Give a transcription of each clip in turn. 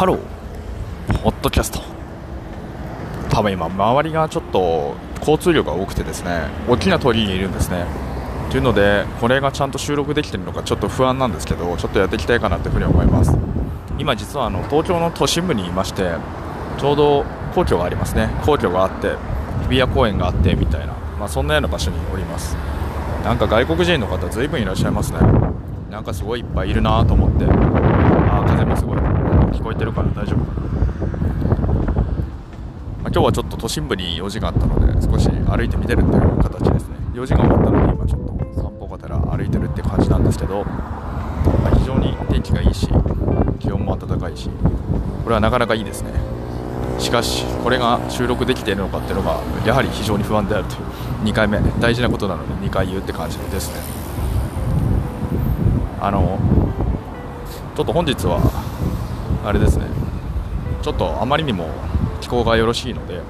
ハロー。ポッドキャスト。多分今周りがちょっと交通量が多くてですね大きな通りにいるんですね。というのでこれがちゃんと収録できてるのかちょっと不安なんですけどちょっとやっていきたいかなというふうに思います。今実はあの東京の都心部にいましてちょうど皇居がありますね。皇居があって日比谷公園があってみたいな、まあ、そんなような場所におります。なんか外国人の方ずいぶんいらっしゃいますね。なんかすごいいっぱいいるなと思って。聞こえてるから大丈夫かな、まあ、今日はちょっと都心部に用事があったので少し歩いてみてるっていう形ですね。用事が終わったので今ちょっと散歩がてら歩いてるって感じなんですけど、まあ、非常に天気がいいし気温も暖かいしこれはなかなかいいですね。しかしこれが収録できているのかっていうのがやはり非常に不安であるという2回目大事なことなので2回言うって感じですね。あのちょっと本日はあれですね。ちょっとあまりにも気候がよろしいので、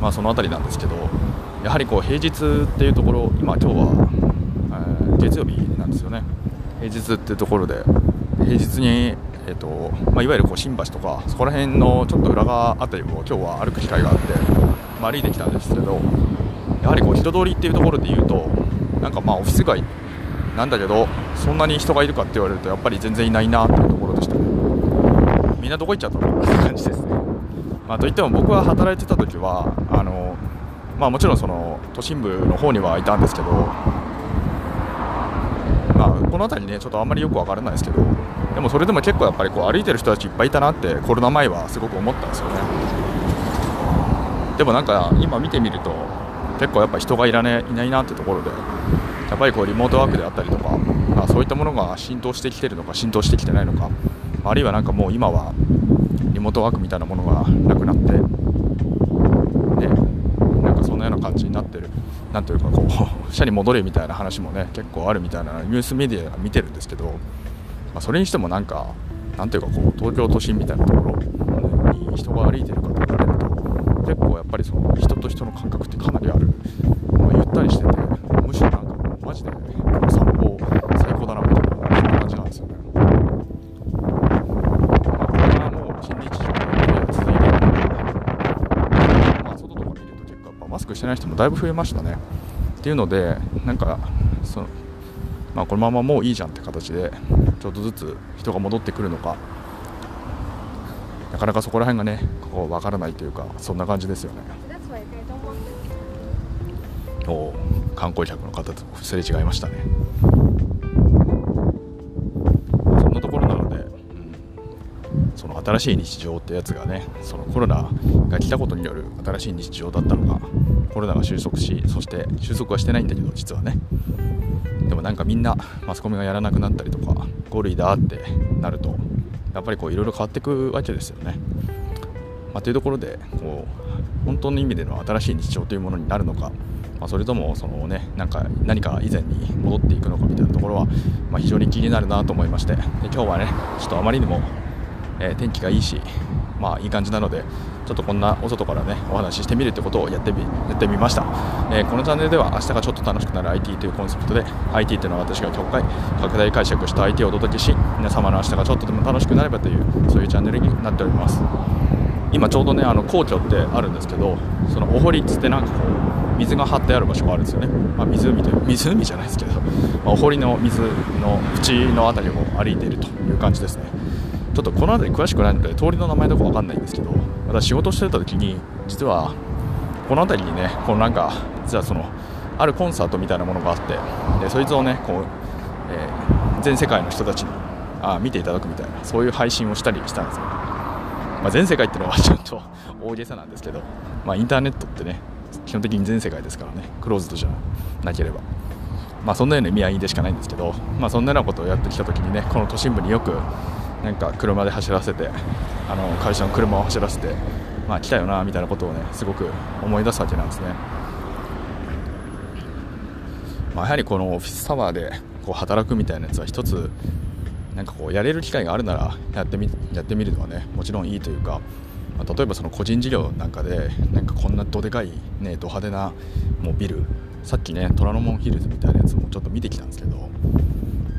まあ、その辺りなんですけどやはりこう平日っていうところ今今日は、えー、月曜日なんですよね。平日っていうところで平日にえーとまあ、いわゆるこう新橋とかそこら辺のちょっと裏側あたりを今日は歩く機会があって、まあ、歩いてきたんですけどやはりこう人通りっていうところで言うとなんかまあオフィス街なんだけどそんなに人がいるかって言われるとやっぱり全然いないなっていうところみんなどこ行っちゃったの？って感じですね、まあ、といっても僕は働いてた時はあの、まあ、もちろんその都心部の方にはいたんですけどまあ、この辺りねちょっとあんまりよく分からないですけどでもそれでも結構やっぱりこう歩いてる人たちいっぱいいたなってコロナ前はすごく思ったんですよね。でもなんか今見てみると結構やっぱ人がいら、ね、いないなってところでやっぱりこうリモートワークであったりとか、まあ、そういったものが浸透してきてるのか浸透してきてないのかあるいはなんかもう今はリモートワークみたいなものがなくなってねなんかそんなような感じになってる。なんというかこう 社に戻れみたいな話もね結構あるみたいなニュースメディアが見てるんですけど、まあ、それにしてもなんかなんていうかこう東京都心みたいなところに人が歩いてるかと言われると結構やっぱりその人と人の感覚ってかなりある、まあ、ゆったりしててむしろなんかもうマジで散歩最高だなみたいなそんな感じなんですよね。まあ、これがもう新日常で続いているので、まあ、外とか見ると結構やっぱマスクしてない人もだいぶ増えましたね。っていうのでなんかその、まあ、このままもういいじゃんって形でちょっとずつ人が戻ってくるのかなかなかそこら辺がねこう分からないというかそんな感じですよねお観光客の方とすれ違いましたね新しい日常ってやつがねそのコロナが来たことによる新しい日常だったのがコロナが収束しそして収束はしてないんだけど実はねでもなんかみんなマスコミがやらなくなったりとか5類だってなるとやっぱりこういろいろ変わっていくわけですよね。まあ、というところでこう本当の意味での新しい日常というものになるのか、まあ、それともその、ね、なんか何か以前に戻っていくのかみたいなところは、まあ、非常に気になるなと思いましてで今日はねちょっとあまりにも、えー、天気がいいし、まあ、いい感じなのでちょっとこんなお外からねお話ししてみるってことをやってみやってみました、えー、このチャンネルでは明日がちょっと楽しくなる IT というコンセプトで IT というのは私が極快拡大解釈した IT をお届けし皆様の明日がちょっとでも楽しくなればというそういうチャンネルになっております。今ちょうどねあの皇居ってあるんですけどそのお堀っつってなんかこう水が張ってある場所があるんですよね、まあ、湖という湖じゃないですけど、まあ、お堀の水の縁の辺りを歩いているという感じですね。ちょっとこの辺り詳しくないので通りの名前とか分かんないんですけど私仕事してた時に実はこの辺りにねこのなんか実はそのあるコンサートみたいなものがあってでそいつをねこう、えー、全世界の人たちにあ見ていただくみたいなそういう配信をしたりしたんですよ、まあ、全世界っていうのは ちょっと大げさなんですけど、まあ、インターネットってね基本的に全世界ですからねクローズドじゃなければ。まあそんなような意味合いでしかないんですけど、まあ、そんなようなことをやってきた時にねこの都心部によくなんか車で走らせてあの会社の車を走らせて、まあ、来たよなみたいなことをねすごく思い出すわけなんですね、まあ、やはりこのオフィスタワーでこう働くみたいなやつは一つなんかこうやれる機会があるならやってみやってみるのはねもちろんいいというか、まあ、例えばその個人事業なんかでなんかこんなどでかいねド派手なもうビルさっきね虎ノ門ヒルズみたいなやつもちょっと見てきたんですけど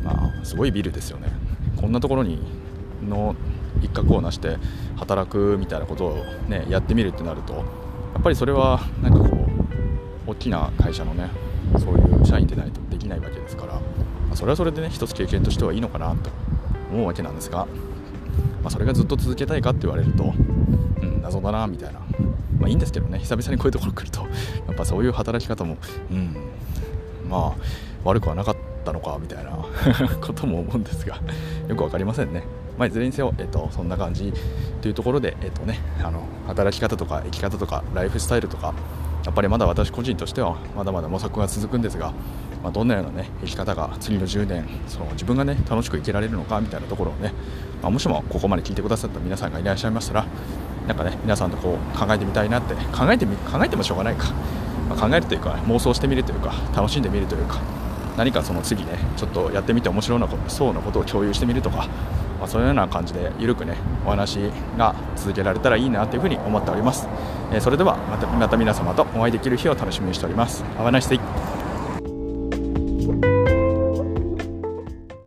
まあすごいビルですよね。こんなところにの一角を成して働くみたいなことを、ね、やってみるってなるとやっぱりそれはなんかこう大きな会社のねそういう社員でないとできないわけですから、まあ、それはそれでね一つ経験としてはいいのかなと思うわけなんですが、まあ、それがずっと続けたいかって言われると、うん、謎だなみたいな、まあ、いいんですけどね久々にこういうところ来ると やっぱそういう働き方も、うん、まあ悪くはなかったのかみたいな ことも思うんですがよく分かりませんね。まあ、いずれにせよ、えっと、そんな感じというところで、えっとね、あの働き方とか生き方とかライフスタイルとかやっぱりまだ私個人としてはまだまだ模索が続くんですが、まあ、どんなような、ね、生き方が次の10年その自分が、ね、楽しく生きられるのかみたいなところをね、まあ、もしもここまで聞いてくださった皆さんがいらっしゃいましたらなんかね皆さんとこう考えてみたいなって考えてみ考えてもしょうがないか、まあ、考えるというか妄想してみるというか楽しんでみるというか何かその次ねちょっとやってみて面白なそうなことを共有してみるとかまあ、そういうような感じで緩くねお話が続けられたらいいなというふうに思っております、えー、それではまたまた皆様とお会いできる日を楽しみにしております。Have a nice day